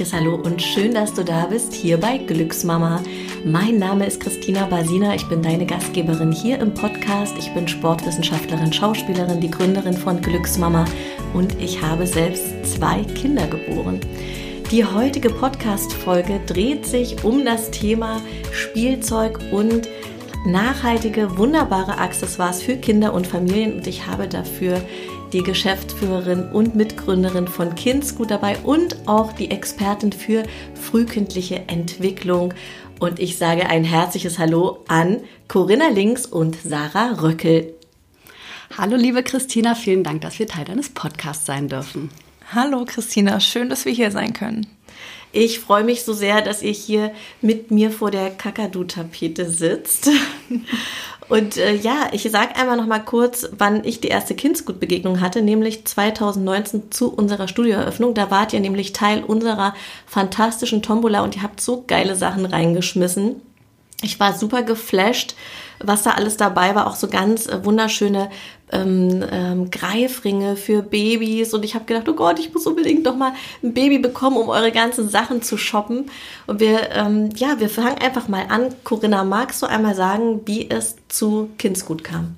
herzliches Hallo und schön, dass du da bist hier bei Glücksmama. Mein Name ist Christina Basina, ich bin deine Gastgeberin hier im Podcast. Ich bin Sportwissenschaftlerin, Schauspielerin, die Gründerin von Glücksmama und ich habe selbst zwei Kinder geboren. Die heutige Podcast-Folge dreht sich um das Thema Spielzeug und nachhaltige, wunderbare Accessoires für Kinder und Familien und ich habe dafür die Geschäftsführerin und Mitgründerin von Kindsgut dabei und auch die Expertin für frühkindliche Entwicklung. Und ich sage ein herzliches Hallo an Corinna Links und Sarah Röckel. Hallo liebe Christina, vielen Dank, dass wir Teil deines Podcasts sein dürfen. Hallo Christina, schön, dass wir hier sein können. Ich freue mich so sehr, dass ihr hier mit mir vor der Kakadu-Tapete sitzt. Und äh, ja, ich sage einmal noch mal kurz, wann ich die erste Kindsgutbegegnung hatte, nämlich 2019 zu unserer Studioeröffnung. Da wart ihr nämlich Teil unserer fantastischen Tombola und ihr habt so geile Sachen reingeschmissen. Ich war super geflasht, was da alles dabei war. Auch so ganz äh, wunderschöne ähm, ähm, Greifringe für Babys und ich habe gedacht, oh Gott, ich muss unbedingt doch mal ein Baby bekommen, um eure ganzen Sachen zu shoppen. Und wir, ähm, ja, wir fangen einfach mal an. Corinna, magst du einmal sagen, wie es zu Kindsgut kam?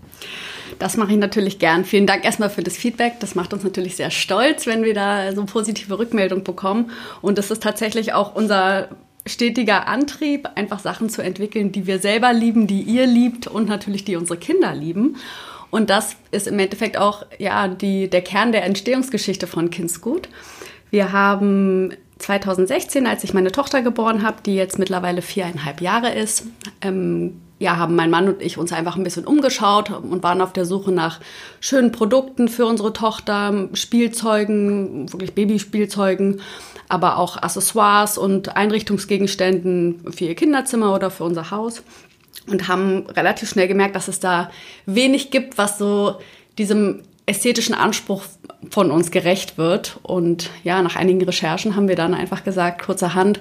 Das mache ich natürlich gern. Vielen Dank erstmal für das Feedback. Das macht uns natürlich sehr stolz, wenn wir da so positive Rückmeldung bekommen. Und das ist tatsächlich auch unser stetiger Antrieb, einfach Sachen zu entwickeln, die wir selber lieben, die ihr liebt und natürlich die unsere Kinder lieben. Und das ist im Endeffekt auch ja, die, der Kern der Entstehungsgeschichte von Kindsgut. Wir haben 2016, als ich meine Tochter geboren habe, die jetzt mittlerweile viereinhalb Jahre ist, ähm, ja, haben mein Mann und ich uns einfach ein bisschen umgeschaut und waren auf der Suche nach schönen Produkten für unsere Tochter, Spielzeugen, wirklich Babyspielzeugen, aber auch Accessoires und Einrichtungsgegenständen für ihr Kinderzimmer oder für unser Haus und haben relativ schnell gemerkt, dass es da wenig gibt, was so diesem ästhetischen Anspruch von uns gerecht wird. Und ja, nach einigen Recherchen haben wir dann einfach gesagt, kurzerhand,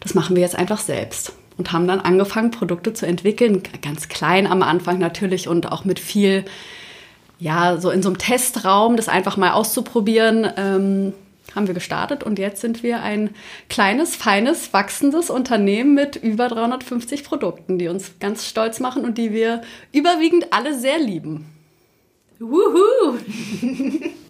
das machen wir jetzt einfach selbst. Und haben dann angefangen, Produkte zu entwickeln, ganz klein am Anfang natürlich und auch mit viel, ja, so in so einem Testraum, das einfach mal auszuprobieren. Ähm, haben wir gestartet und jetzt sind wir ein kleines, feines, wachsendes Unternehmen mit über 350 Produkten, die uns ganz stolz machen und die wir überwiegend alle sehr lieben. Wuhu!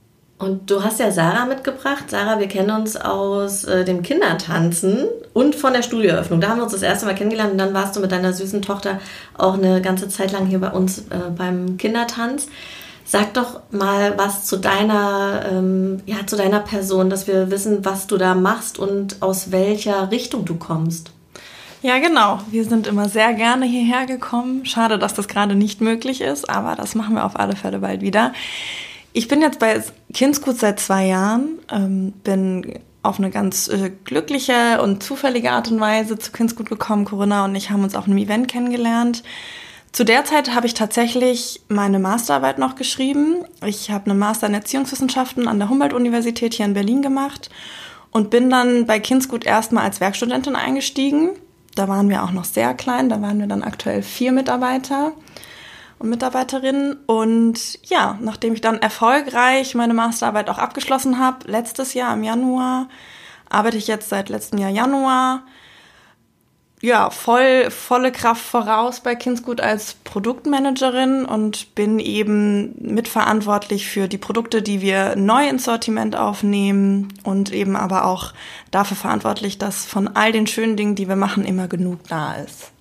Und du hast ja Sarah mitgebracht. Sarah, wir kennen uns aus äh, dem Kindertanzen und von der Studioeröffnung. Da haben wir uns das erste Mal kennengelernt und dann warst du mit deiner süßen Tochter auch eine ganze Zeit lang hier bei uns äh, beim Kindertanz. Sag doch mal was zu deiner, ähm, ja, zu deiner Person, dass wir wissen, was du da machst und aus welcher Richtung du kommst. Ja, genau. Wir sind immer sehr gerne hierher gekommen. Schade, dass das gerade nicht möglich ist, aber das machen wir auf alle Fälle bald wieder. Ich bin jetzt bei Kindsgut seit zwei Jahren, ähm, bin auf eine ganz äh, glückliche und zufällige Art und Weise zu Kindsgut gekommen. Corinna und ich haben uns auf einem Event kennengelernt. Zu der Zeit habe ich tatsächlich meine Masterarbeit noch geschrieben. Ich habe eine Master in Erziehungswissenschaften an der Humboldt-Universität hier in Berlin gemacht und bin dann bei Kindsgut erstmal als Werkstudentin eingestiegen. Da waren wir auch noch sehr klein, da waren wir dann aktuell vier Mitarbeiter und Mitarbeiterinnen. Und ja, nachdem ich dann erfolgreich meine Masterarbeit auch abgeschlossen habe, letztes Jahr im Januar, arbeite ich jetzt seit letztem Jahr Januar ja, voll, volle Kraft voraus bei Kindsgut als Produktmanagerin und bin eben mitverantwortlich für die Produkte, die wir neu ins Sortiment aufnehmen und eben aber auch dafür verantwortlich, dass von all den schönen Dingen, die wir machen, immer genug da ist.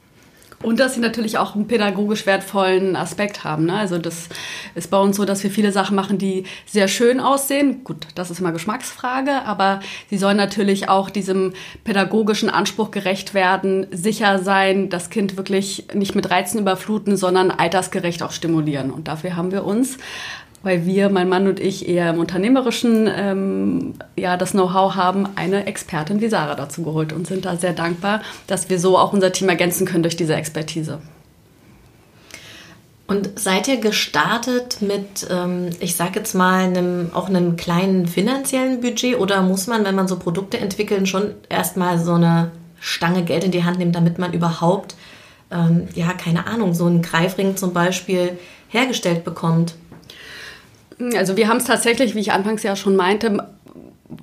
Und dass sie natürlich auch einen pädagogisch wertvollen Aspekt haben. Ne? Also das ist bei uns so, dass wir viele Sachen machen, die sehr schön aussehen. Gut, das ist immer Geschmacksfrage, aber sie sollen natürlich auch diesem pädagogischen Anspruch gerecht werden, sicher sein, das Kind wirklich nicht mit Reizen überfluten, sondern altersgerecht auch stimulieren. Und dafür haben wir uns weil wir, mein Mann und ich, eher im Unternehmerischen ähm, ja, das Know-how haben, eine Expertin wie Sarah dazu geholt und sind da sehr dankbar, dass wir so auch unser Team ergänzen können durch diese Expertise. Und seid ihr gestartet mit, ähm, ich sag jetzt mal, einem, auch einem kleinen finanziellen Budget oder muss man, wenn man so Produkte entwickelt, schon erstmal so eine Stange Geld in die Hand nehmen, damit man überhaupt, ähm, ja, keine Ahnung, so einen Greifring zum Beispiel hergestellt bekommt? Also wir haben es tatsächlich, wie ich anfangs ja schon meinte,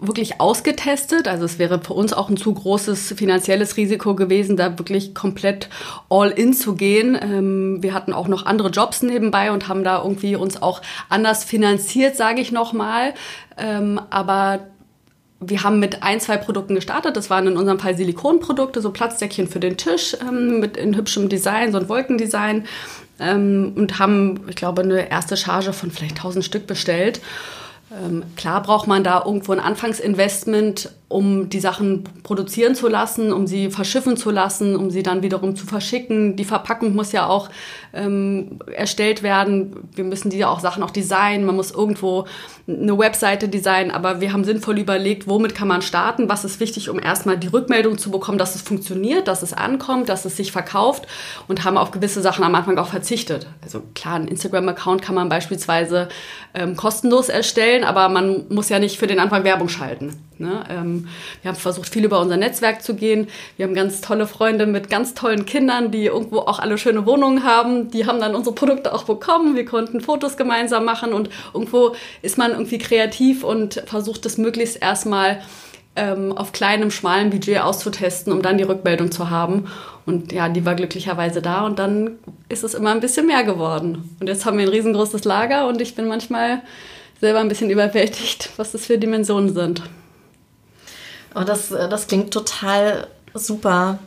wirklich ausgetestet. Also es wäre für uns auch ein zu großes finanzielles Risiko gewesen, da wirklich komplett all in zu gehen. Ähm, wir hatten auch noch andere Jobs nebenbei und haben da irgendwie uns auch anders finanziert, sage ich nochmal. Ähm, aber wir haben mit ein, zwei Produkten gestartet. Das waren in unserem Fall Silikonprodukte, so Platzdeckchen für den Tisch ähm, mit in hübschem Design, so ein Wolkendesign. Ähm, und haben, ich glaube, eine erste Charge von vielleicht 1000 Stück bestellt. Ähm, klar braucht man da irgendwo ein Anfangsinvestment, um die Sachen produzieren zu lassen, um sie verschiffen zu lassen, um sie dann wiederum zu verschicken. Die Verpackung muss ja auch ähm, erstellt werden. Wir müssen die auch Sachen auch designen. Man muss irgendwo eine Webseite designen. Aber wir haben sinnvoll überlegt, womit kann man starten? Was ist wichtig, um erstmal die Rückmeldung zu bekommen, dass es funktioniert, dass es ankommt, dass es sich verkauft und haben auf gewisse Sachen am Anfang auch verzichtet. Also klar, ein Instagram-Account kann man beispielsweise ähm, kostenlos erstellen, aber man muss ja nicht für den Anfang Werbung schalten. Ne? Ähm, wir haben versucht, viel über unser Netzwerk zu gehen. Wir haben ganz tolle Freunde mit ganz tollen Kindern, die irgendwo auch alle schöne Wohnungen haben. Die haben dann unsere Produkte auch bekommen. Wir konnten Fotos gemeinsam machen und irgendwo ist man irgendwie kreativ und versucht es möglichst erstmal ähm, auf kleinem, schmalen Budget auszutesten, um dann die Rückmeldung zu haben. Und ja, die war glücklicherweise da und dann ist es immer ein bisschen mehr geworden. Und jetzt haben wir ein riesengroßes Lager und ich bin manchmal selber ein bisschen überwältigt, was das für Dimensionen sind. Oh, das, äh, das klingt total super.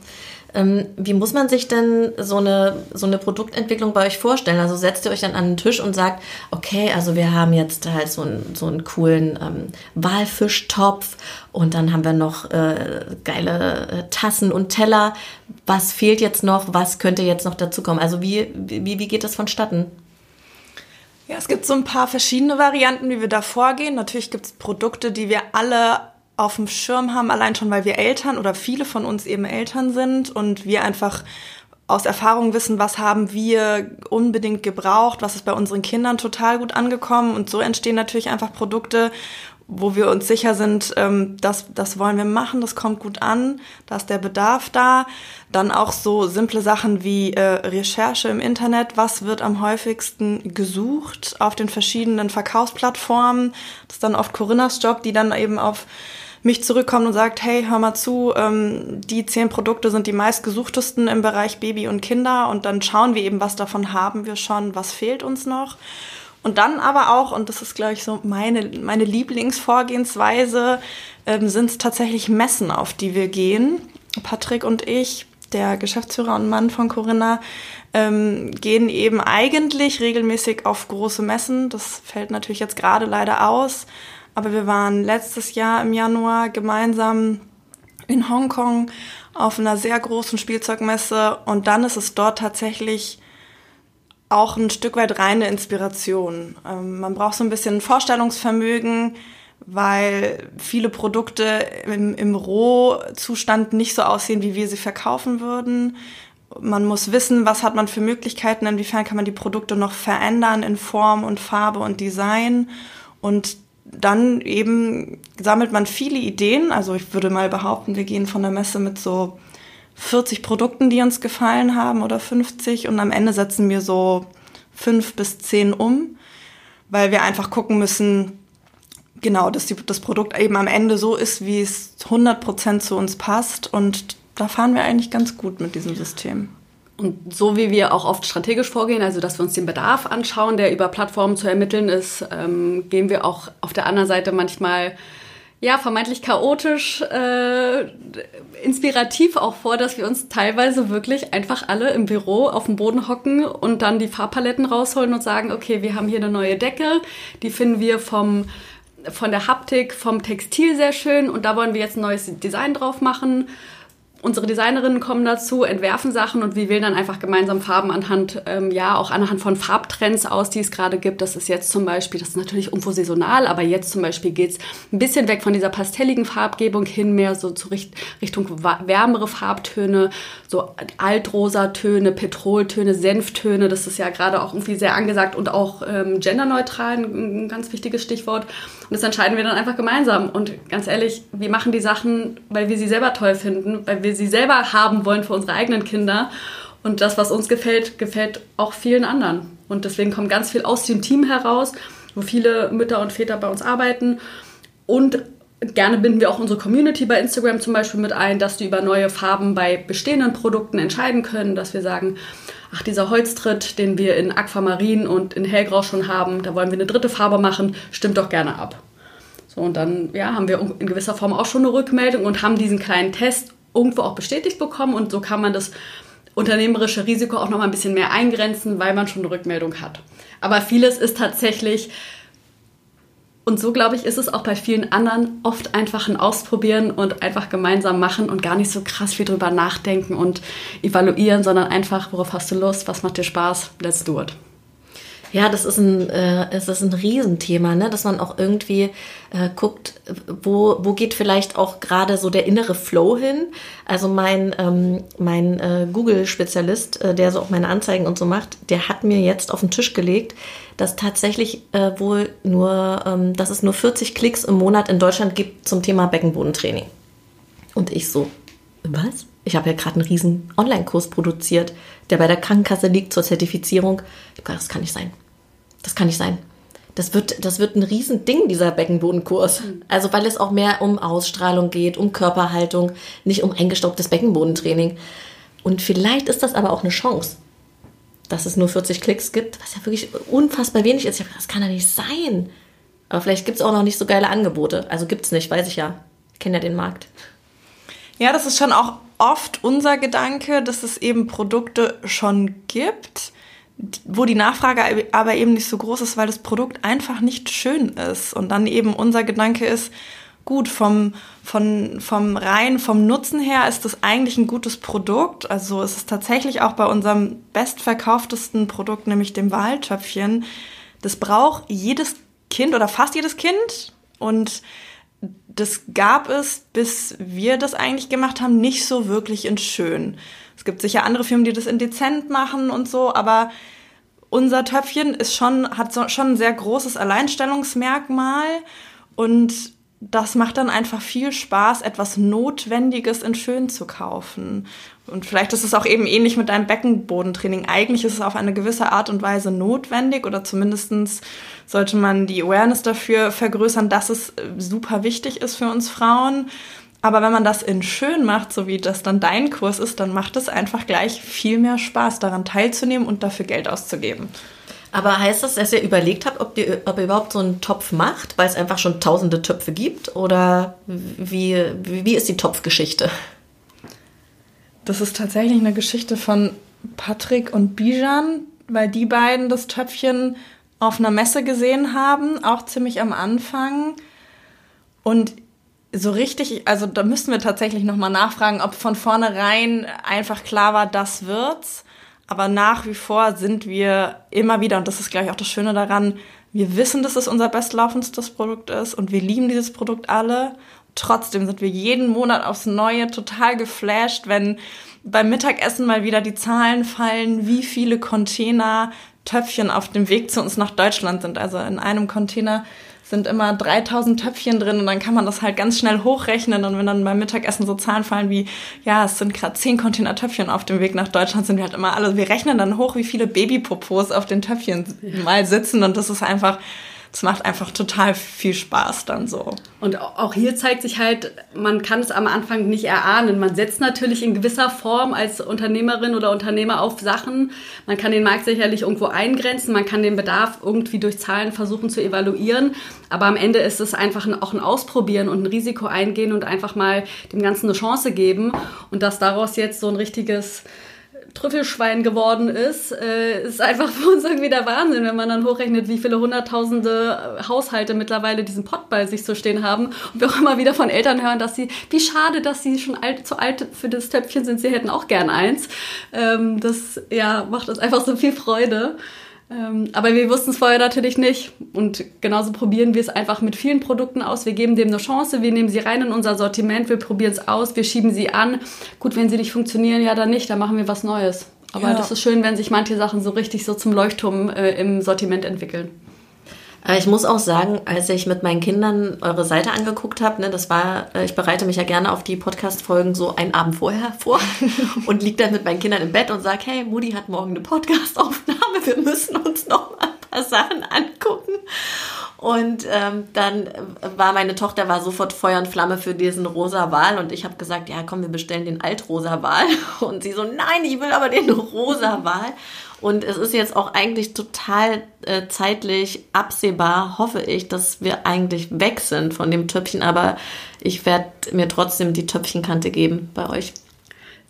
Ähm, wie muss man sich denn so eine, so eine Produktentwicklung bei euch vorstellen? Also setzt ihr euch dann an den Tisch und sagt, okay, also wir haben jetzt halt so einen, so einen coolen ähm, Walfischtopf und dann haben wir noch äh, geile äh, Tassen und Teller. Was fehlt jetzt noch? Was könnte jetzt noch dazukommen? Also wie, wie, wie geht das vonstatten? Ja, es gibt so ein paar verschiedene Varianten, wie wir da vorgehen. Natürlich gibt es Produkte, die wir alle auf dem Schirm haben, allein schon, weil wir Eltern oder viele von uns eben Eltern sind und wir einfach aus Erfahrung wissen, was haben wir unbedingt gebraucht, was ist bei unseren Kindern total gut angekommen. Und so entstehen natürlich einfach Produkte, wo wir uns sicher sind, ähm, das, das wollen wir machen, das kommt gut an, da ist der Bedarf da. Dann auch so simple Sachen wie äh, Recherche im Internet, was wird am häufigsten gesucht auf den verschiedenen Verkaufsplattformen. Das ist dann oft Corinnas Job, die dann eben auf mich zurückkommt und sagt, hey, hör mal zu, ähm, die zehn Produkte sind die meistgesuchtesten im Bereich Baby und Kinder und dann schauen wir eben, was davon haben wir schon, was fehlt uns noch. Und dann aber auch, und das ist, glaube ich, so meine, meine Lieblingsvorgehensweise, ähm, sind es tatsächlich Messen, auf die wir gehen. Patrick und ich, der Geschäftsführer und Mann von Corinna, ähm, gehen eben eigentlich regelmäßig auf große Messen. Das fällt natürlich jetzt gerade leider aus. Aber wir waren letztes Jahr im Januar gemeinsam in Hongkong auf einer sehr großen Spielzeugmesse und dann ist es dort tatsächlich auch ein Stück weit reine Inspiration. Ähm, man braucht so ein bisschen Vorstellungsvermögen, weil viele Produkte im, im Rohzustand nicht so aussehen, wie wir sie verkaufen würden. Man muss wissen, was hat man für Möglichkeiten, inwiefern kann man die Produkte noch verändern in Form und Farbe und Design. Und dann eben sammelt man viele Ideen. Also ich würde mal behaupten, wir gehen von der Messe mit so 40 Produkten, die uns gefallen haben oder 50 und am Ende setzen wir so fünf bis zehn um, weil wir einfach gucken müssen, genau, dass die, das Produkt eben am Ende so ist, wie es 100% zu uns passt und da fahren wir eigentlich ganz gut mit diesem System. Und so wie wir auch oft strategisch vorgehen, also dass wir uns den Bedarf anschauen, der über Plattformen zu ermitteln ist, ähm, gehen wir auch auf der anderen Seite manchmal ja vermeintlich chaotisch, äh, inspirativ auch vor, dass wir uns teilweise wirklich einfach alle im Büro auf dem Boden hocken und dann die Farbpaletten rausholen und sagen, okay, wir haben hier eine neue Decke, die finden wir vom von der Haptik, vom Textil sehr schön und da wollen wir jetzt ein neues Design drauf machen unsere Designerinnen kommen dazu, entwerfen Sachen und wir wählen dann einfach gemeinsam Farben anhand, ähm, ja, auch anhand von Farbtrends aus, die es gerade gibt. Das ist jetzt zum Beispiel, das ist natürlich irgendwo saisonal, aber jetzt zum Beispiel geht's ein bisschen weg von dieser pastelligen Farbgebung hin, mehr so zu Richt Richtung wärmere Farbtöne, so Altrosatöne, Petroltöne, Senftöne. Das ist ja gerade auch irgendwie sehr angesagt und auch ähm, genderneutral, ein, ein ganz wichtiges Stichwort. Und das entscheiden wir dann einfach gemeinsam. Und ganz ehrlich, wir machen die Sachen, weil wir sie selber toll finden, weil wir wir sie selber haben wollen für unsere eigenen Kinder. Und das, was uns gefällt, gefällt auch vielen anderen. Und deswegen kommt ganz viel aus dem Team heraus, wo viele Mütter und Väter bei uns arbeiten. Und gerne binden wir auch unsere Community bei Instagram zum Beispiel mit ein, dass die über neue Farben bei bestehenden Produkten entscheiden können, dass wir sagen, ach, dieser Holztritt, den wir in Aquamarin und in Hellgrau schon haben, da wollen wir eine dritte Farbe machen, stimmt doch gerne ab. So, und dann ja, haben wir in gewisser Form auch schon eine Rückmeldung und haben diesen kleinen Test irgendwo auch bestätigt bekommen und so kann man das unternehmerische Risiko auch noch mal ein bisschen mehr eingrenzen, weil man schon eine Rückmeldung hat. Aber vieles ist tatsächlich und so, glaube ich, ist es auch bei vielen anderen oft einfach ein Ausprobieren und einfach gemeinsam machen und gar nicht so krass viel drüber nachdenken und evaluieren, sondern einfach, worauf hast du Lust, was macht dir Spaß, let's do it. Ja, das ist ein, äh, es ist ein Riesenthema, ne? dass man auch irgendwie äh, guckt, wo, wo geht vielleicht auch gerade so der innere Flow hin. Also mein, ähm, mein äh, Google-Spezialist, äh, der so auch meine Anzeigen und so macht, der hat mir jetzt auf den Tisch gelegt, dass tatsächlich äh, wohl nur, ähm, dass es nur 40 Klicks im Monat in Deutschland gibt zum Thema Beckenbodentraining. Und ich so, was? Ich habe ja gerade einen riesen Online-Kurs produziert, der bei der Krankenkasse liegt zur Zertifizierung. Das kann nicht sein. Das kann nicht sein. Das wird, das wird ein Riesending, dieser Beckenbodenkurs. Also, weil es auch mehr um Ausstrahlung geht, um Körperhaltung, nicht um eingestaubtes Beckenbodentraining. Und vielleicht ist das aber auch eine Chance, dass es nur 40 Klicks gibt, was ja wirklich unfassbar wenig ist. Ich habe das kann ja nicht sein. Aber vielleicht gibt es auch noch nicht so geile Angebote. Also gibt es nicht, weiß ich ja. Ich kenne ja den Markt. Ja, das ist schon auch oft unser Gedanke, dass es eben Produkte schon gibt wo die Nachfrage aber eben nicht so groß ist, weil das Produkt einfach nicht schön ist. Und dann eben unser Gedanke ist, gut, vom, von, vom rein, vom Nutzen her ist das eigentlich ein gutes Produkt. Also es ist tatsächlich auch bei unserem bestverkauftesten Produkt, nämlich dem Wahltöpfchen. Das braucht jedes Kind oder fast jedes Kind. Und das gab es, bis wir das eigentlich gemacht haben, nicht so wirklich in schön. Es gibt sicher andere Firmen, die das in dezent machen und so, aber unser Töpfchen ist schon, hat so, schon ein sehr großes Alleinstellungsmerkmal und das macht dann einfach viel Spaß, etwas Notwendiges in schön zu kaufen. Und vielleicht ist es auch eben ähnlich mit deinem Beckenbodentraining. Eigentlich ist es auf eine gewisse Art und Weise notwendig oder zumindestens sollte man die Awareness dafür vergrößern, dass es super wichtig ist für uns Frauen. Aber wenn man das in schön macht, so wie das dann dein Kurs ist, dann macht es einfach gleich viel mehr Spaß, daran teilzunehmen und dafür Geld auszugeben. Aber heißt das, dass ihr überlegt habt, ob, ihr, ob ihr überhaupt so einen Topf macht, weil es einfach schon tausende Töpfe gibt? Oder wie, wie ist die Topfgeschichte? Das ist tatsächlich eine Geschichte von Patrick und Bijan, weil die beiden das Töpfchen auf einer Messe gesehen haben, auch ziemlich am Anfang. Und so richtig, also da müssten wir tatsächlich nochmal nachfragen, ob von vornherein einfach klar war, das wird's. Aber nach wie vor sind wir immer wieder, und das ist, glaube ich, auch das Schöne daran, wir wissen, dass es unser bestlaufendstes Produkt ist und wir lieben dieses Produkt alle. Trotzdem sind wir jeden Monat aufs Neue total geflasht, wenn beim Mittagessen mal wieder die Zahlen fallen, wie viele Container Töpfchen auf dem Weg zu uns nach Deutschland sind. Also in einem Container sind immer 3000 Töpfchen drin und dann kann man das halt ganz schnell hochrechnen und wenn dann beim Mittagessen so Zahlen fallen wie, ja, es sind gerade 10 Container Töpfchen auf dem Weg nach Deutschland, sind wir halt immer alle, wir rechnen dann hoch, wie viele Babypopos auf den Töpfchen mal sitzen und das ist einfach, es macht einfach total viel Spaß dann so. Und auch hier zeigt sich halt, man kann es am Anfang nicht erahnen. Man setzt natürlich in gewisser Form als Unternehmerin oder Unternehmer auf Sachen. Man kann den Markt sicherlich irgendwo eingrenzen, man kann den Bedarf irgendwie durch Zahlen versuchen zu evaluieren. Aber am Ende ist es einfach auch ein Ausprobieren und ein Risiko eingehen und einfach mal dem Ganzen eine Chance geben. Und dass daraus jetzt so ein richtiges Trüffelschwein geworden ist, äh, ist einfach für uns irgendwie der Wahnsinn, wenn man dann hochrechnet, wie viele hunderttausende Haushalte mittlerweile diesen Pott bei sich zu stehen haben und wir auch immer wieder von Eltern hören, dass sie, wie schade, dass sie schon alt, zu alt für das Töpfchen sind, sie hätten auch gern eins. Ähm, das ja, macht uns einfach so viel Freude. Ähm, aber wir wussten es vorher natürlich nicht. Und genauso probieren wir es einfach mit vielen Produkten aus. Wir geben dem eine Chance, wir nehmen sie rein in unser Sortiment, wir probieren es aus, wir schieben sie an. Gut, wenn sie nicht funktionieren, ja dann nicht, dann machen wir was Neues. Aber ja. das ist schön, wenn sich manche Sachen so richtig so zum Leuchtturm äh, im Sortiment entwickeln. Äh, ich muss auch sagen, als ich mit meinen Kindern eure Seite angeguckt habe, ne, das war, äh, ich bereite mich ja gerne auf die Podcast-Folgen so einen Abend vorher vor und liege dann mit meinen Kindern im Bett und sage, hey, Moody hat morgen eine Podcast-Aufnahme, wir müssen uns noch mal ein paar Sachen angucken. Und ähm, dann war meine Tochter war sofort Feuer und Flamme für diesen rosa Wal und ich habe gesagt, ja komm, wir bestellen den altrosa Wal. Und sie so, nein, ich will aber den rosa Wal. Und es ist jetzt auch eigentlich total äh, zeitlich absehbar, hoffe ich, dass wir eigentlich weg sind von dem Töpfchen. Aber ich werde mir trotzdem die Töpfchenkante geben bei euch.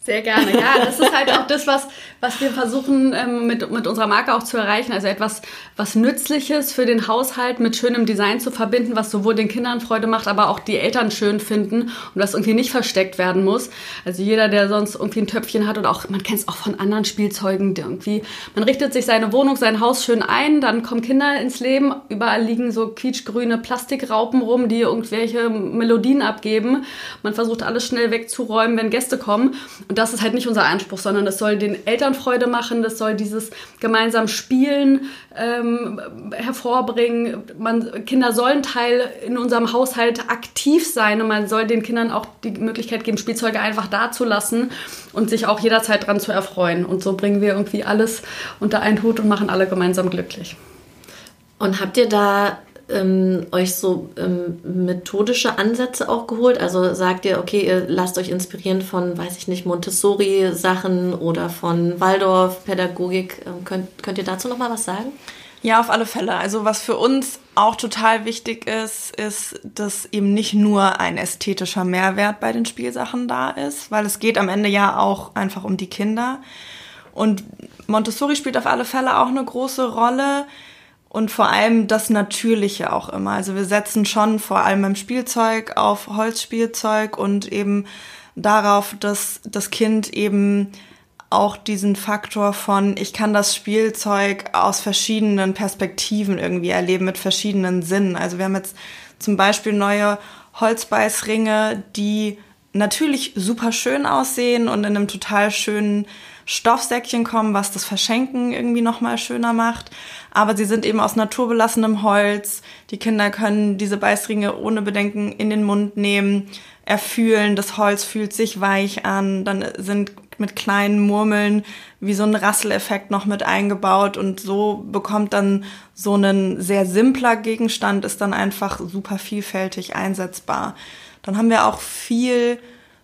Sehr gerne, ja. Das ist halt auch das, was, was wir versuchen ähm, mit, mit unserer Marke auch zu erreichen. Also etwas, was Nützliches für den Haushalt mit schönem Design zu verbinden, was sowohl den Kindern Freude macht, aber auch die Eltern schön finden und was irgendwie nicht versteckt werden muss. Also jeder, der sonst irgendwie ein Töpfchen hat oder auch, man kennt es auch von anderen Spielzeugen, irgendwie, man richtet sich seine Wohnung, sein Haus schön ein, dann kommen Kinder ins Leben, überall liegen so quietschgrüne Plastikraupen rum, die irgendwelche Melodien abgeben. Man versucht alles schnell wegzuräumen, wenn Gäste kommen. Und das ist halt nicht unser Anspruch, sondern das soll den Eltern Freude machen, das soll dieses gemeinsam Spielen ähm, hervorbringen. Man, Kinder sollen Teil in unserem Haushalt aktiv sein und man soll den Kindern auch die Möglichkeit geben, Spielzeuge einfach dazulassen und sich auch jederzeit daran zu erfreuen. Und so bringen wir irgendwie alles unter einen Hut und machen alle gemeinsam glücklich. Und habt ihr da ähm, euch so ähm, methodische Ansätze auch geholt? Also sagt ihr, okay, ihr lasst euch inspirieren von, weiß ich nicht, Montessori-Sachen oder von Waldorf-Pädagogik. Ähm, könnt, könnt ihr dazu noch mal was sagen? Ja, auf alle Fälle. Also was für uns auch total wichtig ist, ist, dass eben nicht nur ein ästhetischer Mehrwert bei den Spielsachen da ist, weil es geht am Ende ja auch einfach um die Kinder. Und Montessori spielt auf alle Fälle auch eine große Rolle und vor allem das Natürliche auch immer. Also wir setzen schon vor allem beim Spielzeug auf Holzspielzeug und eben darauf, dass das Kind eben auch diesen Faktor von, ich kann das Spielzeug aus verschiedenen Perspektiven irgendwie erleben, mit verschiedenen Sinnen. Also wir haben jetzt zum Beispiel neue Holzbeißringe, die natürlich super schön aussehen und in einem total schönen Stoffsäckchen kommen, was das Verschenken irgendwie nochmal schöner macht. Aber sie sind eben aus naturbelassenem Holz. Die Kinder können diese Beißringe ohne Bedenken in den Mund nehmen, erfühlen. Das Holz fühlt sich weich an. Dann sind mit kleinen Murmeln wie so ein Rasseleffekt noch mit eingebaut und so bekommt dann so ein sehr simpler Gegenstand ist dann einfach super vielfältig einsetzbar. Dann haben wir auch viel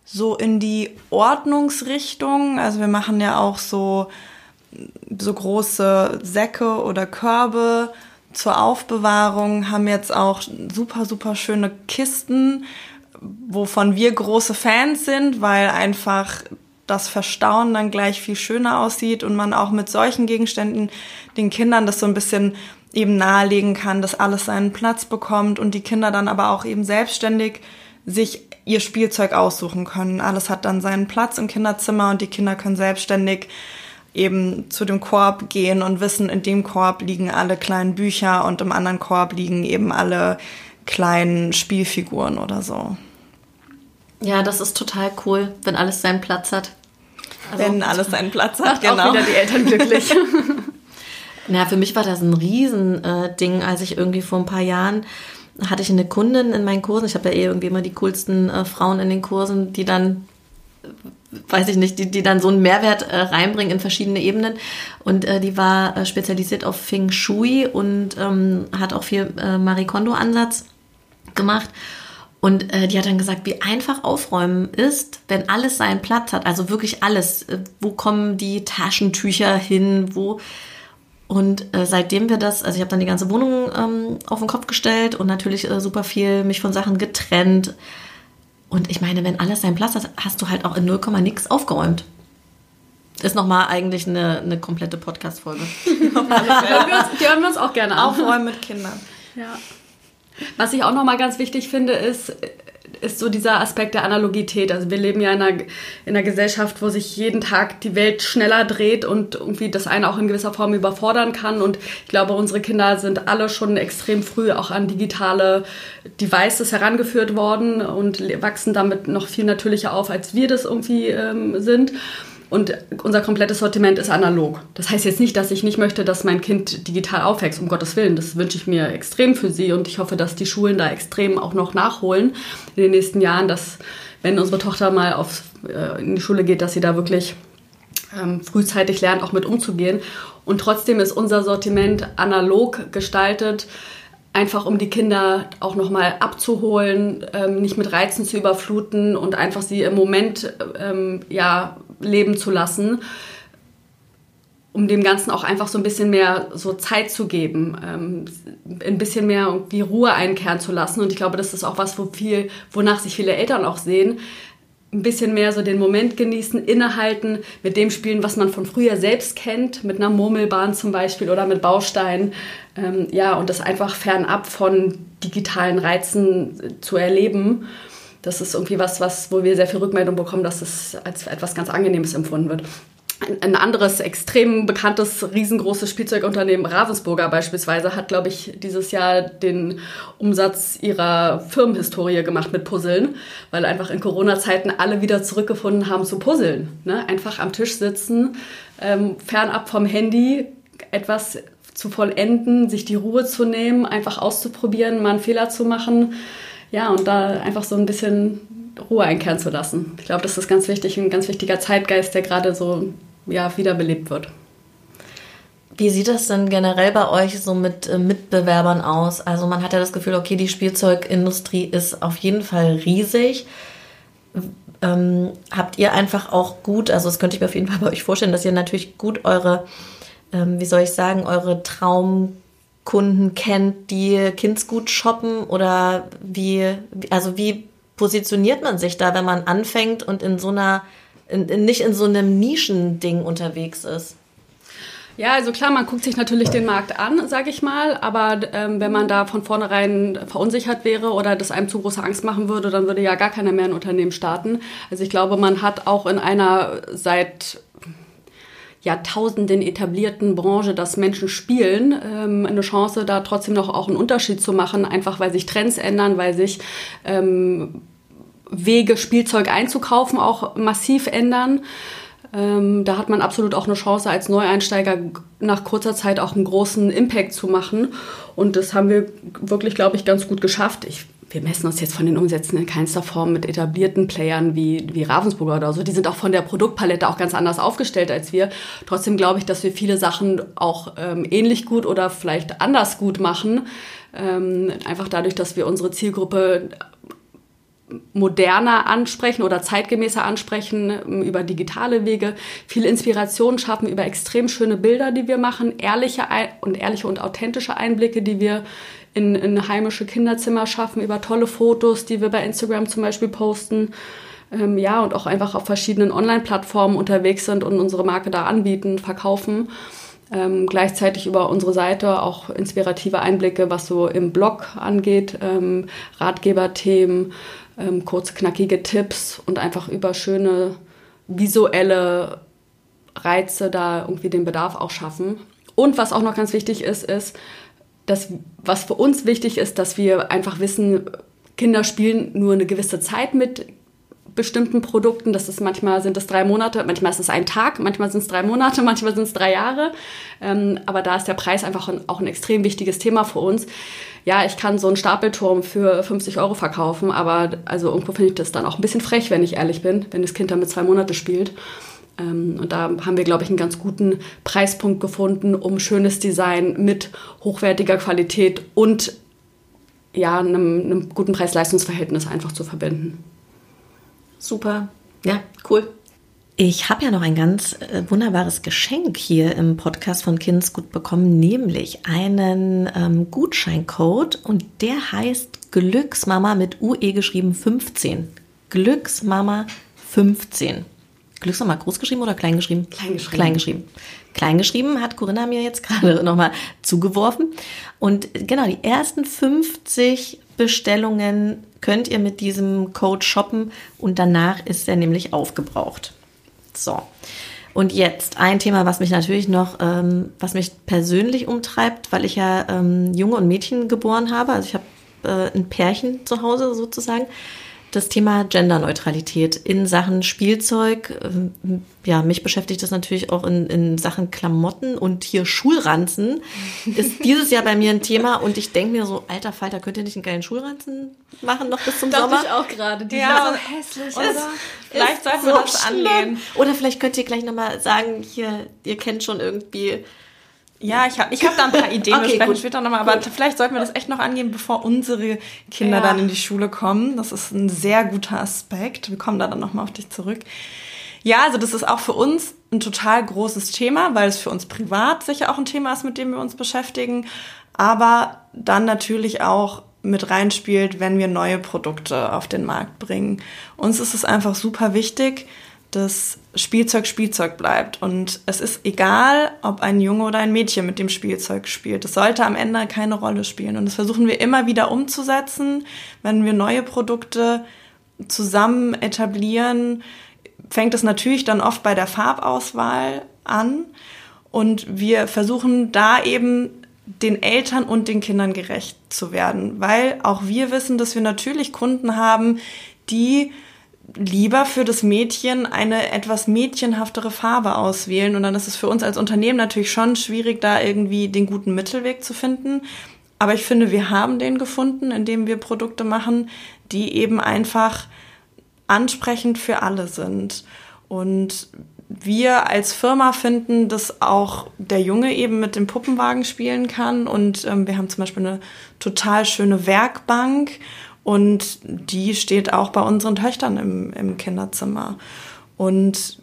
so in die Ordnungsrichtung. Also wir machen ja auch so, so große Säcke oder Körbe zur Aufbewahrung, haben jetzt auch super, super schöne Kisten, wovon wir große Fans sind, weil einfach das Verstauen dann gleich viel schöner aussieht und man auch mit solchen Gegenständen den Kindern das so ein bisschen eben nahelegen kann, dass alles seinen Platz bekommt und die Kinder dann aber auch eben selbstständig sich ihr Spielzeug aussuchen können. Alles hat dann seinen Platz im Kinderzimmer und die Kinder können selbstständig eben zu dem Korb gehen und wissen, in dem Korb liegen alle kleinen Bücher und im anderen Korb liegen eben alle kleinen Spielfiguren oder so. Ja, das ist total cool, wenn alles seinen Platz hat. Also wenn alles seinen Platz hat, genau. Auch wieder die Eltern glücklich. Na, für mich war das ein Riesending, als ich irgendwie vor ein paar Jahren hatte ich eine Kundin in meinen Kursen. Ich habe ja eh irgendwie immer die coolsten äh, Frauen in den Kursen, die dann, äh, weiß ich nicht, die, die dann so einen Mehrwert äh, reinbringen in verschiedene Ebenen. Und äh, die war äh, spezialisiert auf Feng Shui und ähm, hat auch viel äh, Marie Kondo-Ansatz gemacht. Und äh, die hat dann gesagt, wie einfach aufräumen ist, wenn alles seinen Platz hat. Also wirklich alles. Äh, wo kommen die Taschentücher hin? Wo und äh, seitdem wir das, also ich habe dann die ganze Wohnung ähm, auf den Kopf gestellt und natürlich äh, super viel mich von Sachen getrennt. Und ich meine, wenn alles seinen Platz hat, hast du halt auch in 0, nix aufgeräumt. Ist nochmal eigentlich eine, eine komplette Podcast-Folge. die, hören wir uns auch gerne an. Aufräumen mit Kindern. Ja. Was ich auch nochmal ganz wichtig finde, ist, ist so dieser Aspekt der Analogität. Also wir leben ja in einer, in einer Gesellschaft, wo sich jeden Tag die Welt schneller dreht und irgendwie das eine auch in gewisser Form überfordern kann. Und ich glaube, unsere Kinder sind alle schon extrem früh auch an digitale Devices herangeführt worden und wachsen damit noch viel natürlicher auf, als wir das irgendwie ähm, sind. Und unser komplettes Sortiment ist analog. Das heißt jetzt nicht, dass ich nicht möchte, dass mein Kind digital aufwächst, um Gottes Willen. Das wünsche ich mir extrem für sie und ich hoffe, dass die Schulen da extrem auch noch nachholen in den nächsten Jahren, dass wenn unsere Tochter mal auf, äh, in die Schule geht, dass sie da wirklich ähm, frühzeitig lernt, auch mit umzugehen. Und trotzdem ist unser Sortiment analog gestaltet einfach um die Kinder auch nochmal abzuholen, ähm, nicht mit Reizen zu überfluten und einfach sie im Moment ähm, ja, leben zu lassen, um dem Ganzen auch einfach so ein bisschen mehr so Zeit zu geben, ähm, ein bisschen mehr die Ruhe einkehren zu lassen. Und ich glaube, das ist auch was, wo viel, wonach sich viele Eltern auch sehen, ein bisschen mehr so den Moment genießen, innehalten, mit dem spielen, was man von früher selbst kennt, mit einer Murmelbahn zum Beispiel oder mit Bausteinen. Ähm, ja, und das einfach fernab von digitalen Reizen zu erleben. Das ist irgendwie was, was, wo wir sehr viel Rückmeldung bekommen, dass es als etwas ganz Angenehmes empfunden wird ein anderes extrem bekanntes, riesengroßes Spielzeugunternehmen, Ravensburger beispielsweise, hat, glaube ich, dieses Jahr den Umsatz ihrer Firmenhistorie gemacht mit Puzzeln, weil einfach in Corona-Zeiten alle wieder zurückgefunden haben zu Puzzeln. Ne? Einfach am Tisch sitzen, ähm, fernab vom Handy, etwas zu vollenden, sich die Ruhe zu nehmen, einfach auszuprobieren, mal einen Fehler zu machen. Ja, und da einfach so ein bisschen Ruhe einkehren zu lassen. Ich glaube, das ist ganz wichtig, ein ganz wichtiger Zeitgeist, der gerade so ja, wiederbelebt wird. Wie sieht das denn generell bei euch so mit äh, Mitbewerbern aus? Also man hat ja das Gefühl, okay, die Spielzeugindustrie ist auf jeden Fall riesig. Ähm, habt ihr einfach auch gut, also das könnte ich mir auf jeden Fall bei euch vorstellen, dass ihr natürlich gut eure, ähm, wie soll ich sagen, eure Traumkunden kennt, die Kindsgut shoppen oder wie, also wie positioniert man sich da, wenn man anfängt und in so einer in, in, nicht in so einem Nischending unterwegs ist. Ja, also klar, man guckt sich natürlich den Markt an, sage ich mal, aber ähm, wenn man da von vornherein verunsichert wäre oder das einem zu große Angst machen würde, dann würde ja gar keiner mehr ein Unternehmen starten. Also ich glaube, man hat auch in einer seit Jahrtausenden etablierten Branche, dass Menschen spielen, ähm, eine Chance, da trotzdem noch auch einen Unterschied zu machen, einfach weil sich Trends ändern, weil sich ähm, Wege, Spielzeug einzukaufen, auch massiv ändern. Ähm, da hat man absolut auch eine Chance, als Neueinsteiger nach kurzer Zeit auch einen großen Impact zu machen. Und das haben wir wirklich, glaube ich, ganz gut geschafft. Ich, wir messen uns jetzt von den Umsätzen in keinster Form mit etablierten Playern wie, wie Ravensburger oder so. Die sind auch von der Produktpalette auch ganz anders aufgestellt als wir. Trotzdem glaube ich, dass wir viele Sachen auch ähm, ähnlich gut oder vielleicht anders gut machen. Ähm, einfach dadurch, dass wir unsere Zielgruppe moderner ansprechen oder zeitgemäßer ansprechen ähm, über digitale Wege, viel Inspiration schaffen über extrem schöne Bilder, die wir machen, ehrliche und ehrliche und authentische Einblicke, die wir in, in heimische Kinderzimmer schaffen, über tolle Fotos, die wir bei Instagram zum Beispiel posten. Ähm, ja, und auch einfach auf verschiedenen Online-Plattformen unterwegs sind und unsere Marke da anbieten, verkaufen. Ähm, gleichzeitig über unsere Seite auch inspirative Einblicke, was so im Blog angeht, ähm, Ratgeberthemen, ähm, kurze, knackige Tipps und einfach über schöne visuelle Reize da irgendwie den Bedarf auch schaffen. Und was auch noch ganz wichtig ist, ist, dass was für uns wichtig ist, dass wir einfach wissen, Kinder spielen nur eine gewisse Zeit mit bestimmten Produkten. Das ist manchmal sind es drei Monate, manchmal ist es ein Tag, manchmal sind es drei Monate, manchmal sind es drei Jahre. Ähm, aber da ist der Preis einfach ein, auch ein extrem wichtiges Thema für uns ja, ich kann so einen Stapelturm für 50 Euro verkaufen, aber also irgendwo finde ich das dann auch ein bisschen frech, wenn ich ehrlich bin, wenn das Kind damit zwei Monate spielt. Ähm, und da haben wir, glaube ich, einen ganz guten Preispunkt gefunden, um schönes Design mit hochwertiger Qualität und ja, einem, einem guten Preis-Leistungs-Verhältnis einfach zu verbinden. Super. Ja, cool. Ich habe ja noch ein ganz äh, wunderbares Geschenk hier im Podcast von Kindsgut bekommen, nämlich einen ähm, Gutscheincode und der heißt Glücksmama mit UE geschrieben 15. Glücksmama 15. Glücksmama groß geschrieben oder klein geschrieben? Klein geschrieben. Klein geschrieben. Klein geschrieben hat Corinna mir jetzt gerade nochmal zugeworfen. Und genau, die ersten 50 Bestellungen könnt ihr mit diesem Code shoppen und danach ist er nämlich aufgebraucht. So. Und jetzt ein Thema, was mich natürlich noch, ähm, was mich persönlich umtreibt, weil ich ja ähm, Junge und Mädchen geboren habe. Also ich habe äh, ein Pärchen zu Hause sozusagen das Thema Genderneutralität in Sachen Spielzeug. Ähm, ja, mich beschäftigt das natürlich auch in, in Sachen Klamotten und hier Schulranzen ist dieses Jahr bei mir ein Thema und ich denke mir so, alter Falter, könnt ihr nicht einen geilen Schulranzen machen noch bis zum Dachte Sommer? ich auch gerade. Die Ja, sind so hässlich. oder? Ist, Vielleicht sollten wir das angehen. Oder vielleicht könnt ihr gleich nochmal sagen, hier, ihr kennt schon irgendwie Ja, ich habe ich hab da ein paar Ideen, okay, wir sprechen gut. später nochmal, aber gut. vielleicht sollten wir das echt noch angehen, bevor unsere Kinder ja. dann in die Schule kommen. Das ist ein sehr guter Aspekt. Wir kommen da dann nochmal auf dich zurück. Ja, also das ist auch für uns ein total großes Thema, weil es für uns privat sicher auch ein Thema ist, mit dem wir uns beschäftigen, aber dann natürlich auch mit reinspielt, wenn wir neue Produkte auf den Markt bringen. Uns ist es einfach super wichtig, dass Spielzeug Spielzeug bleibt. Und es ist egal, ob ein Junge oder ein Mädchen mit dem Spielzeug spielt. Es sollte am Ende keine Rolle spielen. Und das versuchen wir immer wieder umzusetzen, wenn wir neue Produkte zusammen etablieren. Fängt es natürlich dann oft bei der Farbauswahl an. Und wir versuchen da eben den Eltern und den Kindern gerecht zu werden, weil auch wir wissen, dass wir natürlich Kunden haben, die lieber für das Mädchen eine etwas mädchenhaftere Farbe auswählen. Und dann ist es für uns als Unternehmen natürlich schon schwierig, da irgendwie den guten Mittelweg zu finden. Aber ich finde, wir haben den gefunden, indem wir Produkte machen, die eben einfach ansprechend für alle sind. Und wir als Firma finden, dass auch der Junge eben mit dem Puppenwagen spielen kann. Und ähm, wir haben zum Beispiel eine total schöne Werkbank und die steht auch bei unseren Töchtern im, im Kinderzimmer. Und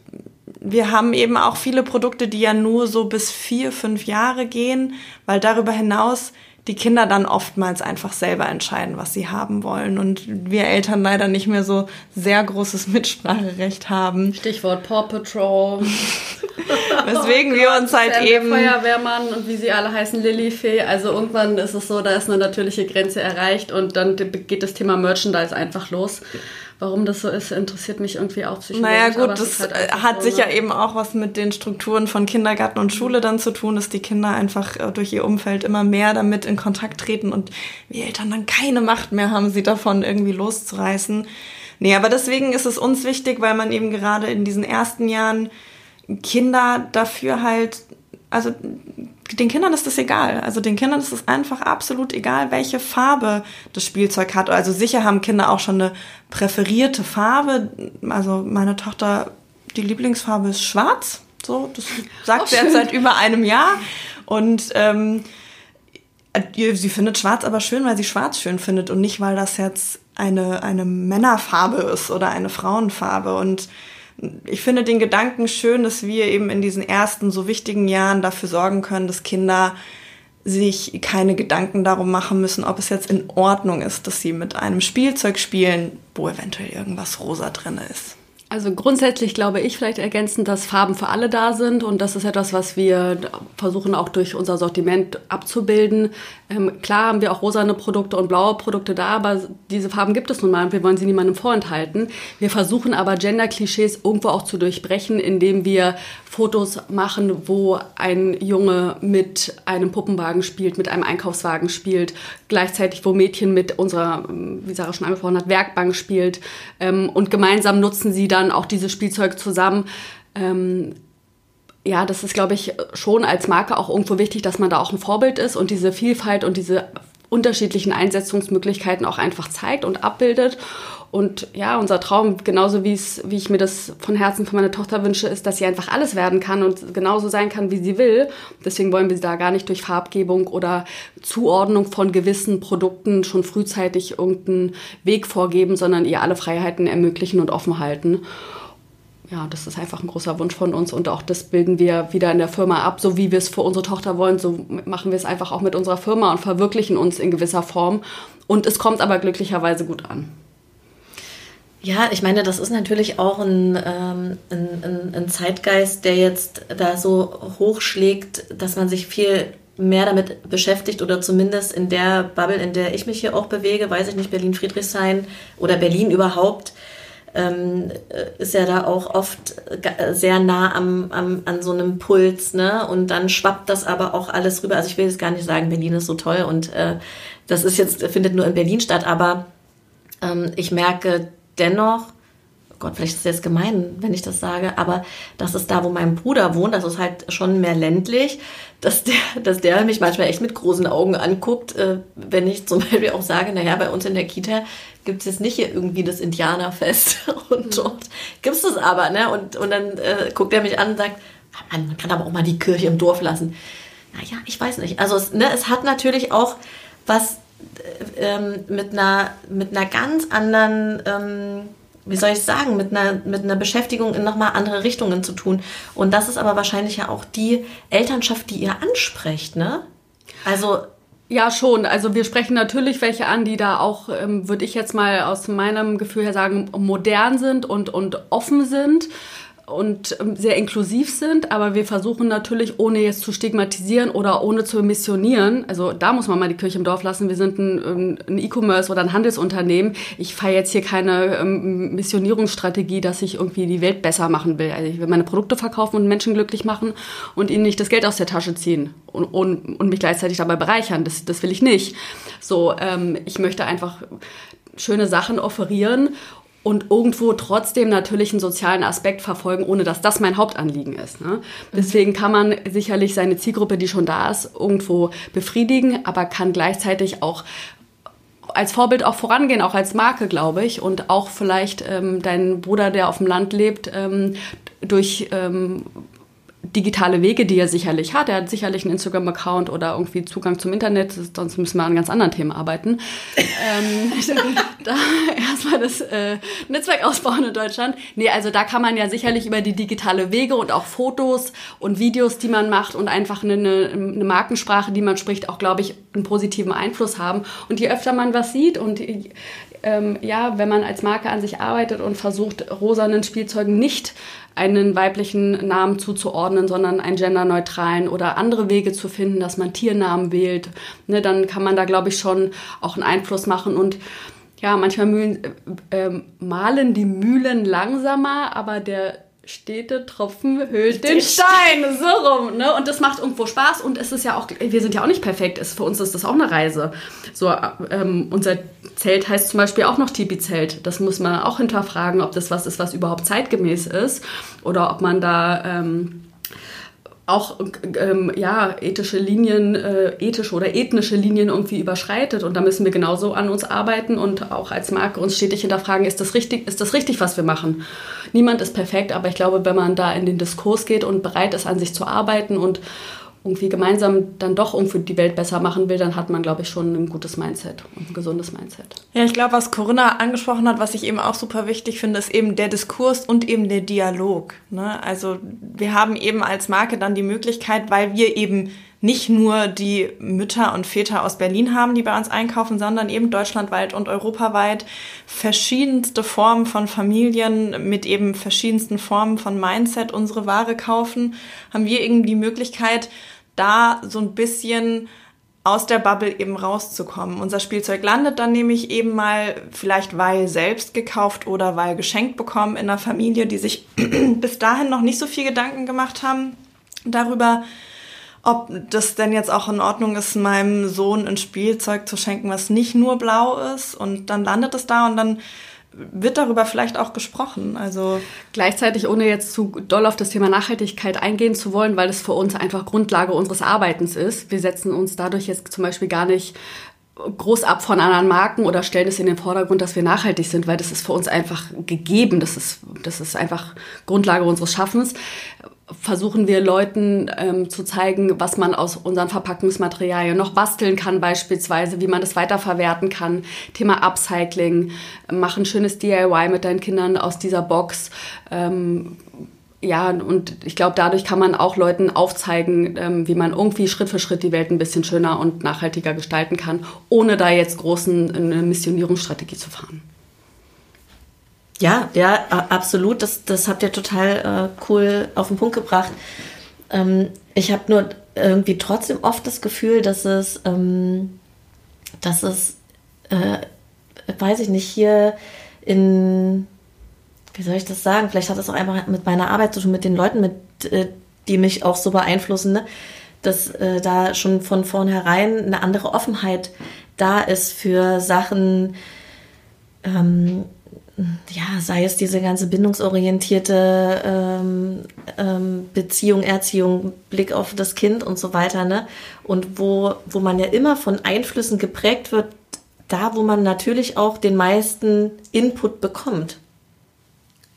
wir haben eben auch viele Produkte, die ja nur so bis vier, fünf Jahre gehen, weil darüber hinaus die Kinder dann oftmals einfach selber entscheiden, was sie haben wollen und wir Eltern leider nicht mehr so sehr großes Mitspracherecht haben. Stichwort Paw Patrol. Weswegen oh wir uns halt Sam eben Feuerwehrmann und wie sie alle heißen Lilifee, also irgendwann ist es so, da ist eine natürliche Grenze erreicht und dann geht das Thema Merchandise einfach los. Warum das so ist, interessiert mich irgendwie auch psychologisch. Naja gut, das halt hat so sicher ne? eben auch was mit den Strukturen von Kindergarten und Schule dann zu tun, dass die Kinder einfach äh, durch ihr Umfeld immer mehr damit in Kontakt treten und wir Eltern dann keine Macht mehr haben, sie davon irgendwie loszureißen. Nee, aber deswegen ist es uns wichtig, weil man eben gerade in diesen ersten Jahren Kinder dafür halt, also den Kindern ist das egal. Also den Kindern ist es einfach absolut egal, welche Farbe das Spielzeug hat. Also sicher haben Kinder auch schon eine präferierte Farbe. Also meine Tochter, die Lieblingsfarbe ist schwarz. So, das sagt oh, sie jetzt seit über einem Jahr. Und ähm, sie findet schwarz aber schön, weil sie schwarz schön findet und nicht, weil das jetzt eine, eine Männerfarbe ist oder eine Frauenfarbe. Und ich finde den Gedanken schön, dass wir eben in diesen ersten so wichtigen Jahren dafür sorgen können, dass Kinder sich keine Gedanken darum machen müssen, ob es jetzt in Ordnung ist, dass sie mit einem Spielzeug spielen, wo eventuell irgendwas rosa drin ist. Also grundsätzlich glaube ich vielleicht ergänzend, dass Farben für alle da sind und das ist etwas, was wir versuchen auch durch unser Sortiment abzubilden. Ähm, klar haben wir auch rosane Produkte und blaue Produkte da, aber diese Farben gibt es nun mal und wir wollen sie niemandem vorenthalten. Wir versuchen aber Gender-Klischees irgendwo auch zu durchbrechen, indem wir Fotos machen, wo ein Junge mit einem Puppenwagen spielt, mit einem Einkaufswagen spielt, gleichzeitig wo Mädchen mit unserer, wie Sarah schon angesprochen hat, Werkbank spielt. Ähm, und gemeinsam nutzen sie dann auch dieses Spielzeug zusammen. Ähm, ja, das ist, glaube ich, schon als Marke auch irgendwo wichtig, dass man da auch ein Vorbild ist und diese Vielfalt und diese unterschiedlichen Einsetzungsmöglichkeiten auch einfach zeigt und abbildet. Und ja, unser Traum, genauso wie es, wie ich mir das von Herzen von meiner Tochter wünsche, ist, dass sie einfach alles werden kann und genauso sein kann, wie sie will. Deswegen wollen wir sie da gar nicht durch Farbgebung oder Zuordnung von gewissen Produkten schon frühzeitig irgendeinen Weg vorgeben, sondern ihr alle Freiheiten ermöglichen und offen halten. Ja, das ist einfach ein großer Wunsch von uns und auch das bilden wir wieder in der Firma ab, so wie wir es für unsere Tochter wollen, so machen wir es einfach auch mit unserer Firma und verwirklichen uns in gewisser Form. Und es kommt aber glücklicherweise gut an. Ja, ich meine, das ist natürlich auch ein, ähm, ein, ein, Zeitgeist, der jetzt da so hochschlägt, dass man sich viel mehr damit beschäftigt oder zumindest in der Bubble, in der ich mich hier auch bewege, weiß ich nicht, Berlin-Friedrichshain oder Berlin überhaupt, ähm, ist ja da auch oft sehr nah am, am, an so einem Puls, ne? Und dann schwappt das aber auch alles rüber. Also ich will jetzt gar nicht sagen, Berlin ist so toll und äh, das ist jetzt, findet nur in Berlin statt, aber ähm, ich merke, dennoch, oh Gott, vielleicht ist das jetzt gemein, wenn ich das sage, aber das ist da, wo mein Bruder wohnt, das ist halt schon mehr ländlich, dass der, dass der mich manchmal echt mit großen Augen anguckt, äh, wenn ich zum Beispiel auch sage, naja, bei uns in der Kita gibt es jetzt nicht hier irgendwie das Indianerfest und mhm. dort gibt es das aber, ne? Und, und dann äh, guckt er mich an und sagt, ah, man, man kann aber auch mal die Kirche im Dorf lassen. naja, ich weiß nicht. Also es, ne, es hat natürlich auch was ähm, mit, einer, mit einer ganz anderen, ähm, wie soll ich sagen, mit einer, mit einer Beschäftigung in nochmal andere Richtungen zu tun. Und das ist aber wahrscheinlich ja auch die Elternschaft, die ihr ansprecht, ne? Also ja, schon. Also wir sprechen natürlich welche an, die da auch, ähm, würde ich jetzt mal aus meinem Gefühl her sagen, modern sind und, und offen sind und ähm, sehr inklusiv sind, aber wir versuchen natürlich, ohne jetzt zu stigmatisieren oder ohne zu missionieren, also da muss man mal die Kirche im Dorf lassen, wir sind ein, ähm, E-Commerce oder ein Handelsunternehmen. Ich fahre jetzt hier keine ähm, Missionierungsstrategie, dass ich irgendwie die Welt besser machen will. Also ich will meine Produkte verkaufen und Menschen glücklich machen und ihnen nicht das Geld aus der Tasche ziehen und, und, und mich gleichzeitig dabei bereichern. Das, das will ich nicht. So, ähm, ich möchte einfach schöne Sachen offerieren und irgendwo trotzdem natürlich einen sozialen Aspekt verfolgen, ohne dass das mein Hauptanliegen ist. Ne? Deswegen kann man sicherlich seine Zielgruppe, die schon da ist, irgendwo befriedigen, aber kann gleichzeitig auch als Vorbild auch vorangehen, auch als Marke, glaube ich, und auch vielleicht ähm, deinen Bruder, der auf dem Land lebt, ähm, durch ähm, digitale Wege, die er sicherlich hat. Er hat sicherlich einen Instagram-Account oder irgendwie Zugang zum Internet, sonst müssen wir an ganz anderen Themen arbeiten. ähm, da erstmal das äh, Netzwerk ausbauen in Deutschland. Nee, also da kann man ja sicherlich über die digitale Wege und auch Fotos und Videos, die man macht und einfach eine, eine Markensprache, die man spricht, auch, glaube ich, einen positiven Einfluss haben. Und je öfter man was sieht und ähm, ja, wenn man als Marke an sich arbeitet und versucht, rosanen Spielzeugen nicht einen weiblichen Namen zuzuordnen, sondern einen genderneutralen oder andere Wege zu finden, dass man Tiernamen wählt, ne, dann kann man da, glaube ich, schon auch einen Einfluss machen. Und ja, manchmal mühlen, äh, äh, malen die Mühlen langsamer, aber der stete Tropfen hüllt den Stein, so rum, ne? Und das macht irgendwo Spaß und es ist ja auch, wir sind ja auch nicht perfekt, es, für uns ist das auch eine Reise. So, ähm, unser Zelt heißt zum Beispiel auch noch Tipi-Zelt. Das muss man auch hinterfragen, ob das was ist, was überhaupt zeitgemäß ist oder ob man da ähm, auch ähm, ja, ethische Linien, äh, ethische oder ethnische Linien irgendwie überschreitet. Und da müssen wir genauso an uns arbeiten und auch als Marke uns stetig hinterfragen, ist das richtig, ist das richtig, was wir machen? Niemand ist perfekt, aber ich glaube, wenn man da in den Diskurs geht und bereit ist, an sich zu arbeiten und irgendwie gemeinsam dann doch irgendwie die Welt besser machen will, dann hat man, glaube ich, schon ein gutes Mindset und ein gesundes Mindset. Ja, ich glaube, was Corinna angesprochen hat, was ich eben auch super wichtig finde, ist eben der Diskurs und eben der Dialog. Ne? Also wir haben eben als Marke dann die Möglichkeit, weil wir eben nicht nur die Mütter und Väter aus Berlin haben, die bei uns einkaufen, sondern eben deutschlandweit und europaweit verschiedenste Formen von Familien mit eben verschiedensten Formen von Mindset unsere Ware kaufen, haben wir eben die Möglichkeit, da so ein bisschen aus der Bubble eben rauszukommen. Unser Spielzeug landet dann nämlich eben mal vielleicht weil selbst gekauft oder weil geschenkt bekommen in einer Familie, die sich bis dahin noch nicht so viel Gedanken gemacht haben darüber, ob das denn jetzt auch in Ordnung ist, meinem Sohn ein Spielzeug zu schenken, was nicht nur blau ist. Und dann landet es da und dann wird darüber vielleicht auch gesprochen. Also gleichzeitig, ohne jetzt zu doll auf das Thema Nachhaltigkeit eingehen zu wollen, weil es für uns einfach Grundlage unseres Arbeitens ist. Wir setzen uns dadurch jetzt zum Beispiel gar nicht groß ab von anderen Marken oder stellen es in den Vordergrund, dass wir nachhaltig sind, weil das ist für uns einfach gegeben. Das ist, das ist einfach Grundlage unseres Schaffens versuchen wir Leuten ähm, zu zeigen, was man aus unseren Verpackungsmaterialien noch basteln kann, beispielsweise, wie man das weiterverwerten kann. Thema Upcycling, mach ein schönes DIY mit deinen Kindern aus dieser Box. Ähm, ja, und ich glaube, dadurch kann man auch Leuten aufzeigen, ähm, wie man irgendwie Schritt für Schritt die Welt ein bisschen schöner und nachhaltiger gestalten kann, ohne da jetzt großen eine Missionierungsstrategie zu fahren. Ja, ja, absolut. Das, das habt ihr total äh, cool auf den Punkt gebracht. Ähm, ich habe nur irgendwie trotzdem oft das Gefühl, dass es, ähm, dass es, äh, weiß ich nicht, hier in, wie soll ich das sagen? Vielleicht hat das auch einfach mit meiner Arbeit zu tun, mit den Leuten, mit, äh, die mich auch so beeinflussen, ne? dass äh, da schon von vornherein eine andere Offenheit da ist für Sachen, ähm, ja, sei es diese ganze bindungsorientierte ähm, ähm, Beziehung, Erziehung, Blick auf das Kind und so weiter, ne? Und wo, wo man ja immer von Einflüssen geprägt wird, da wo man natürlich auch den meisten Input bekommt.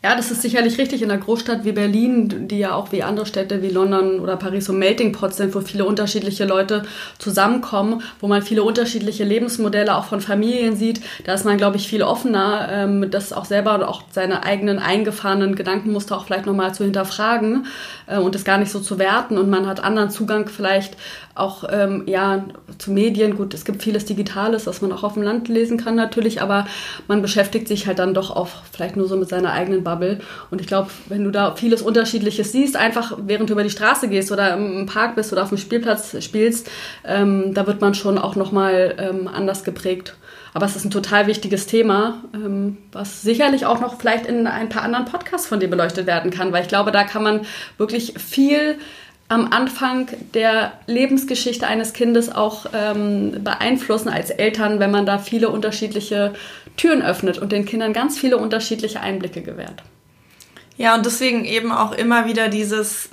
Ja, das ist sicherlich richtig. In einer Großstadt wie Berlin, die ja auch wie andere Städte wie London oder Paris so Melting Pots sind, wo viele unterschiedliche Leute zusammenkommen, wo man viele unterschiedliche Lebensmodelle auch von Familien sieht, da ist man, glaube ich, viel offener, ähm, das auch selber und auch seine eigenen eingefahrenen Gedankenmuster auch vielleicht nochmal zu hinterfragen äh, und das gar nicht so zu werten. Und man hat anderen Zugang vielleicht auch ähm, ja, zu Medien. Gut, es gibt vieles Digitales, was man auch auf dem Land lesen kann natürlich, aber man beschäftigt sich halt dann doch auch vielleicht nur so mit seiner eigenen Bubble. Und ich glaube, wenn du da vieles Unterschiedliches siehst, einfach während du über die Straße gehst oder im Park bist oder auf dem Spielplatz spielst, ähm, da wird man schon auch nochmal ähm, anders geprägt. Aber es ist ein total wichtiges Thema, ähm, was sicherlich auch noch vielleicht in ein paar anderen Podcasts von dir beleuchtet werden kann, weil ich glaube, da kann man wirklich viel am Anfang der Lebensgeschichte eines Kindes auch ähm, beeinflussen als Eltern, wenn man da viele unterschiedliche Türen öffnet und den Kindern ganz viele unterschiedliche Einblicke gewährt. Ja, und deswegen eben auch immer wieder dieses,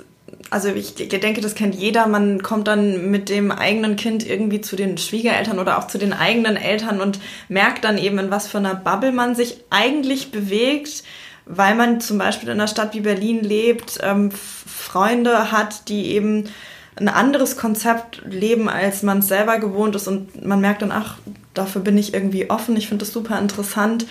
also ich denke, das kennt jeder, man kommt dann mit dem eigenen Kind irgendwie zu den Schwiegereltern oder auch zu den eigenen Eltern und merkt dann eben, in was für einer Bubble man sich eigentlich bewegt weil man zum Beispiel in einer Stadt wie Berlin lebt, ähm, Freunde hat, die eben ein anderes Konzept leben, als man es selber gewohnt ist und man merkt dann, ach, dafür bin ich irgendwie offen, ich finde das super interessant.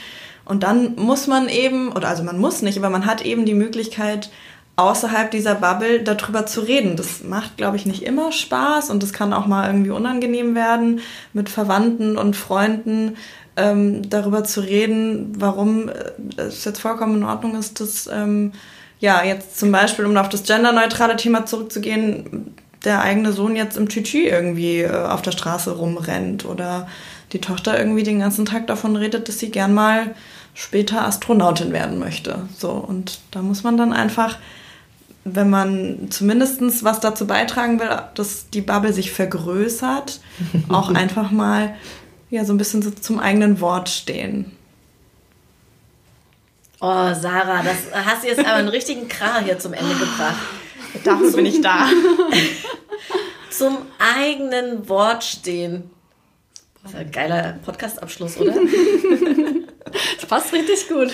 Und dann muss man eben, oder also man muss nicht, aber man hat eben die Möglichkeit, außerhalb dieser Bubble darüber zu reden. Das macht, glaube ich, nicht immer Spaß und das kann auch mal irgendwie unangenehm werden mit Verwandten und Freunden ähm, darüber zu reden, warum äh, es jetzt vollkommen in Ordnung ist, dass ähm, ja jetzt zum Beispiel, um auf das genderneutrale Thema zurückzugehen, der eigene Sohn jetzt im Tütü irgendwie äh, auf der Straße rumrennt oder die Tochter irgendwie den ganzen Tag davon redet, dass sie gern mal später Astronautin werden möchte. So und da muss man dann einfach wenn man zumindest was dazu beitragen will, dass die Bubble sich vergrößert, auch einfach mal ja so ein bisschen so zum eigenen Wort stehen. Oh, Sarah, das hast du jetzt aber einen richtigen Krar hier zum Ende gebracht. Dafür bin ich da. zum eigenen Wort stehen. Das ist ein geiler Podcast-Abschluss, oder? Das passt richtig gut.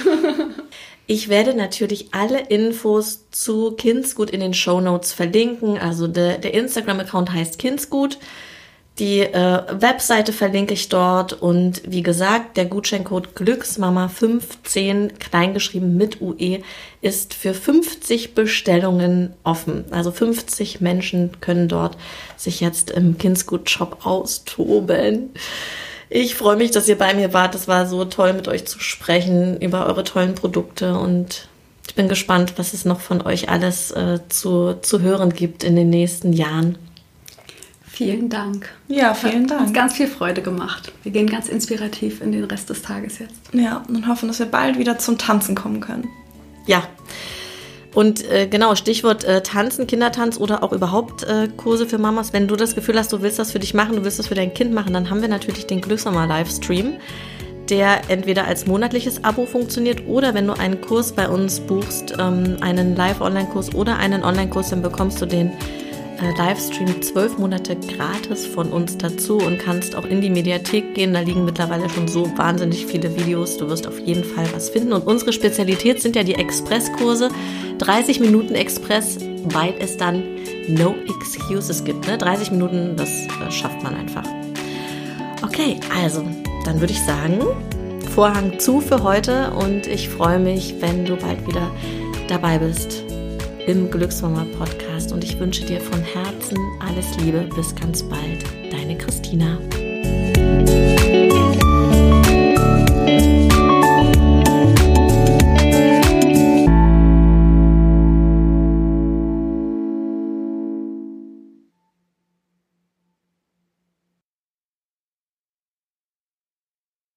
Ich werde natürlich alle Infos zu Kindsgut in den Show Notes verlinken. Also der, der Instagram-Account heißt Kindsgut. Die äh, Webseite verlinke ich dort und wie gesagt, der Gutscheincode Glücksmama15 kleingeschrieben mit UE ist für 50 Bestellungen offen. Also 50 Menschen können dort sich jetzt im Kindsgut Shop austoben. Ich freue mich, dass ihr bei mir wart. Es war so toll, mit euch zu sprechen über eure tollen Produkte und ich bin gespannt, was es noch von euch alles äh, zu, zu hören gibt in den nächsten Jahren. Vielen Dank. Ja, vielen Dank. Hat uns ganz viel Freude gemacht. Wir gehen ganz inspirativ in den Rest des Tages jetzt. Ja, und hoffen, dass wir bald wieder zum Tanzen kommen können. Ja. Und äh, genau, Stichwort äh, Tanzen, Kindertanz oder auch überhaupt äh, Kurse für Mamas. Wenn du das Gefühl hast, du willst das für dich machen, du willst das für dein Kind machen, dann haben wir natürlich den Glücksmama Livestream, der entweder als monatliches Abo funktioniert oder wenn du einen Kurs bei uns buchst, ähm, einen Live-Online-Kurs oder einen Online-Kurs, dann bekommst du den äh, Livestream zwölf Monate gratis von uns dazu und kannst auch in die Mediathek gehen. Da liegen mittlerweile schon so wahnsinnig viele Videos. Du wirst auf jeden Fall was finden. Und unsere Spezialität sind ja die Expresskurse. 30 Minuten Express, weil es dann no excuses gibt. Ne? 30 Minuten, das äh, schafft man einfach. Okay, also, dann würde ich sagen, Vorhang zu für heute und ich freue mich, wenn du bald wieder dabei bist im Glücksmama Podcast und ich wünsche dir von Herzen alles Liebe. Bis ganz bald. Deine Christina.